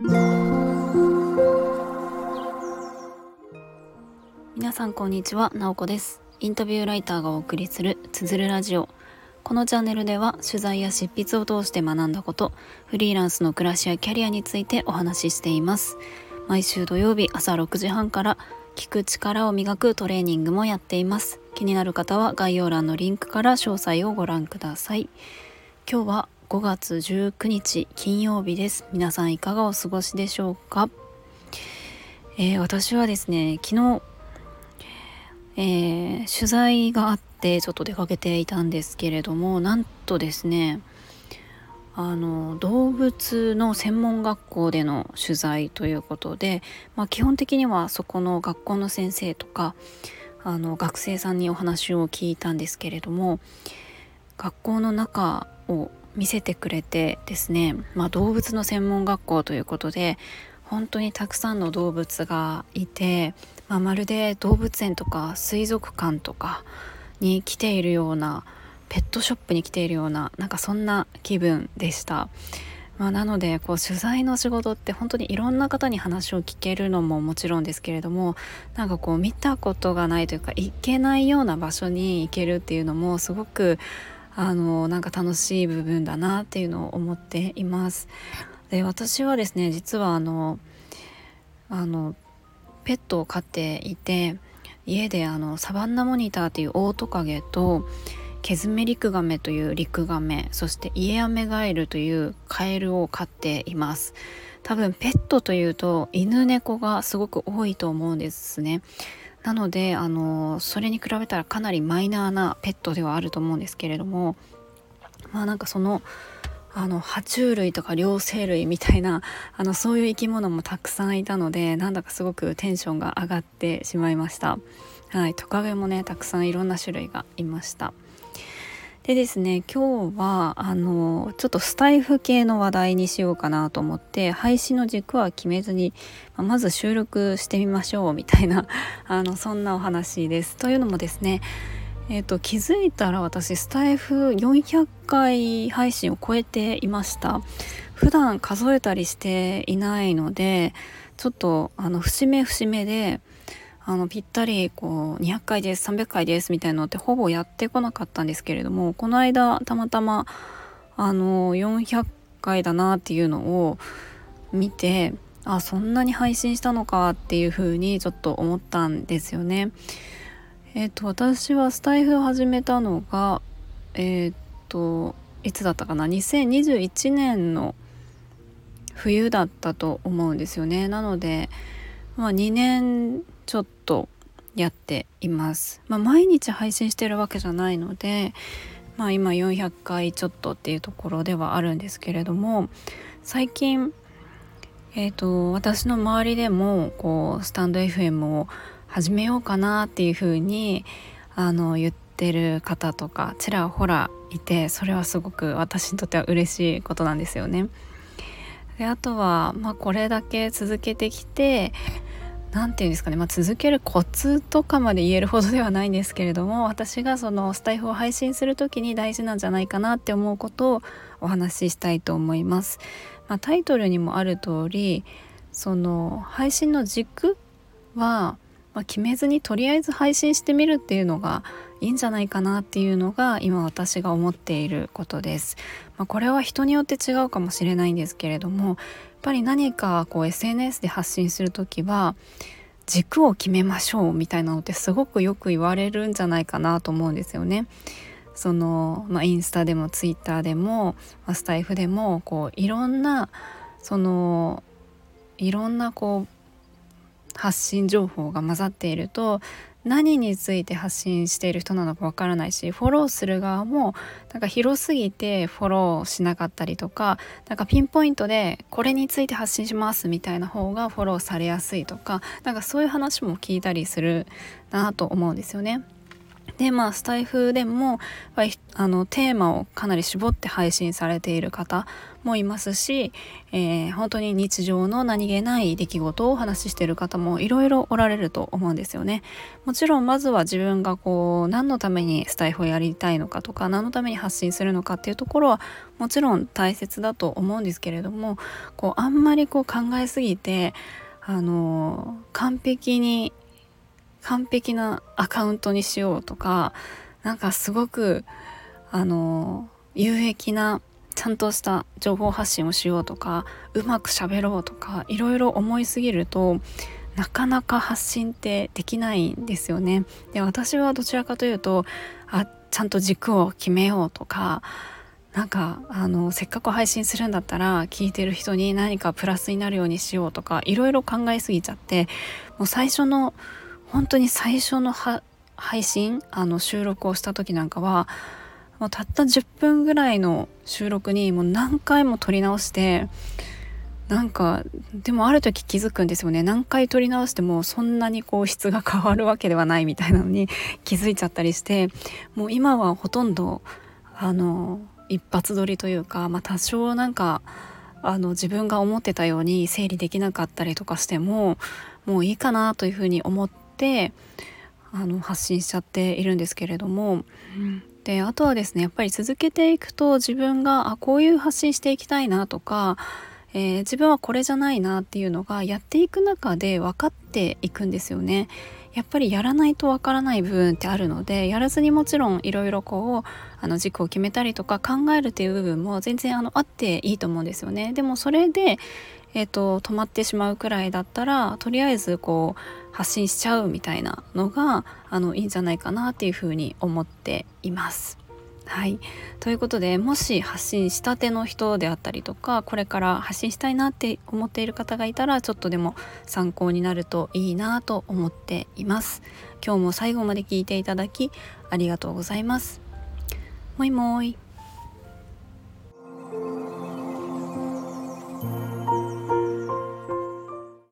皆さんこんにちは、なおこです。インタビューライターがお送りするつづるラジオ。このチャンネルでは取材や執筆を通して学んだことフリーランスの暮らしやキャリアについてお話ししています。毎週土曜日朝6時半から聞く力を磨くトレーニングもやっています。気になる方は概要欄のリンクから詳細をご覧ください。今日は5月19日金曜日です。皆さんいかがお過ごしでしょうか、えー、私はですね昨日、えー、取材があってちょっと出かけていたんですけれどもなんとですねあの動物の専門学校での取材ということで、まあ、基本的にはそこの学校の先生とかあの学生さんにお話を聞いたんですけれども学校の中を見せてくれてですね、まあ、動物の専門学校ということで本当にたくさんの動物がいて、まあ、まるで動物園とか水族館とかに来ているようなペットショップに来ているようななんかそんな気分でした。まあ、なのでこう取材の仕事って本当にいろんな方に話を聞けるのももちろんですけれどもなんかこう見たことがないというか行けないような場所に行けるっていうのもすごくあのなんか楽しい部分だなっていうのを思っています。で私はですね実はあのあのペットを飼っていて家であのサバンナモニターっていうオオトカゲとケズメリクガメというリクガメそしてイエアメガエルというカエルを飼っています多分ペットというと犬猫がすごく多いと思うんですねなのであのそれに比べたらかなりマイナーなペットではあると思うんですけれどもまあなんかそのあの爬虫類とか両生類みたいなあのそういう生き物もたくさんいたのでなんだかすごくテンションが上がってしまいました。はいトカゲもねたくさんいろんな種類がいました。でですね今日はあのちょっとスタイフ系の話題にしようかなと思って配信の軸は決めずに、まず収録してみましょうみたいな あのそんなお話です。というのもですねえーと、気づいたら私スタイフ400回配信を超えていました普段数えたりしていないのでちょっとあの節目節目であのぴったりこう200回です300回ですみたいなのってほぼやってこなかったんですけれどもこの間たまたまあの400回だなっていうのを見てあそんなに配信したのかっていうふうにちょっと思ったんですよね。えっ、と私はスタイフを始めたのがえっ、といつだったかな？2021年の冬だったと思うんですよね。なのでまあ2年ちょっとやっています。まあ、毎日配信してるわけじゃないので、まあ、今400回ちょっとっていうところではあるんですけれども最近、えーと、私の周りでもこうスタンド FM を始めようかなっていうふうにあの言ってる方とかちらほらいてそれはすごく私にとっては嬉しいことなんですよね。であとは、まあ、これだけ続けてきて何て言うんですかね、まあ、続けるコツとかまで言えるほどではないんですけれども 私がそのスタイフを配信する時に大事なんじゃないかなって思うことをお話ししたいと思います。まあ、タイトルにもある通りその配信の軸は、まあ、決めずにとりあえず配信してみるっていうのがいいんじゃないかなっていうのが今私が思っていることです。まあ、これは人によって違うかもしれないんですけれどもやっぱり何かこう SNS で発信する時は軸を決めましょうみたいなのってすごくよく言われるんじゃないかなと思うんですよね。その、まあ、インスタでもツイッターでも、ま、スタイフでもこういろんなそのいろんなこう発信情報が混ざっていると何について発信している人なのかわからないしフォローする側もなんか広すぎてフォローしなかったりとかなんかピンポイントでこれについて発信しますみたいな方がフォローされやすいとかなんかそういう話も聞いたりするなと思うんですよね。でまあスタイフでもあのテーマをかなり絞って配信されている方もいますし、えー、本当に日常の何気ない出来事をお話ししている方もいろいろおられると思うんですよね。もちろんまずは自分がこう何のためにスタイフをやりたいのかとか何のために発信するのかっていうところはもちろん大切だと思うんですけれどもこうあんまりこう考えすぎてあの完璧に完璧なアカウントにしようとかなんかすごくあの有益なちゃんとした情報発信をしようとかうまくしゃべろうとかいろいろ思いすぎるとなかなか発信ってできないんですよね。で私はどちらかというとあちゃんと軸を決めようとかなんかあのせっかく配信するんだったら聞いてる人に何かプラスになるようにしようとかいろいろ考えすぎちゃってもう最初の本当に最初の配信あの収録をした時なんかはもうたった10分ぐらいの収録にもう何回も撮り直してなんかでもある時気づくんですよね。何回撮り直してもそんなにこう質が変わるわけではないみたいなのに 気づいちゃったりしてもう今はほとんどあの一発撮りというか、まあ、多少なんかあの自分が思ってたように整理できなかったりとかしてももういいかなというふうに思ってあの発信しちゃっているんですけれども、であとはですねやっぱり続けていくと自分があこういう発信していきたいなとか、えー、自分はこれじゃないなっていうのがやっていく中で分かっていくんですよね。やっぱりやらないとわからない部分ってあるのでやらずにもちろんいろいろこうあの軸を決めたりとか考えるっていう部分も全然あのあっていいと思うんですよね。でもそれでえーと、止まってしまうくらいだったらとりあえずこう発信しちゃうみたいなのがあのいいんじゃないかなっていうふうに思っています。はい、ということでもし発信したての人であったりとかこれから発信したいなって思っている方がいたらちょっとでも参考になるといいなと思っています。今日も最後まで聞いていただきありがとうございます。もいもい。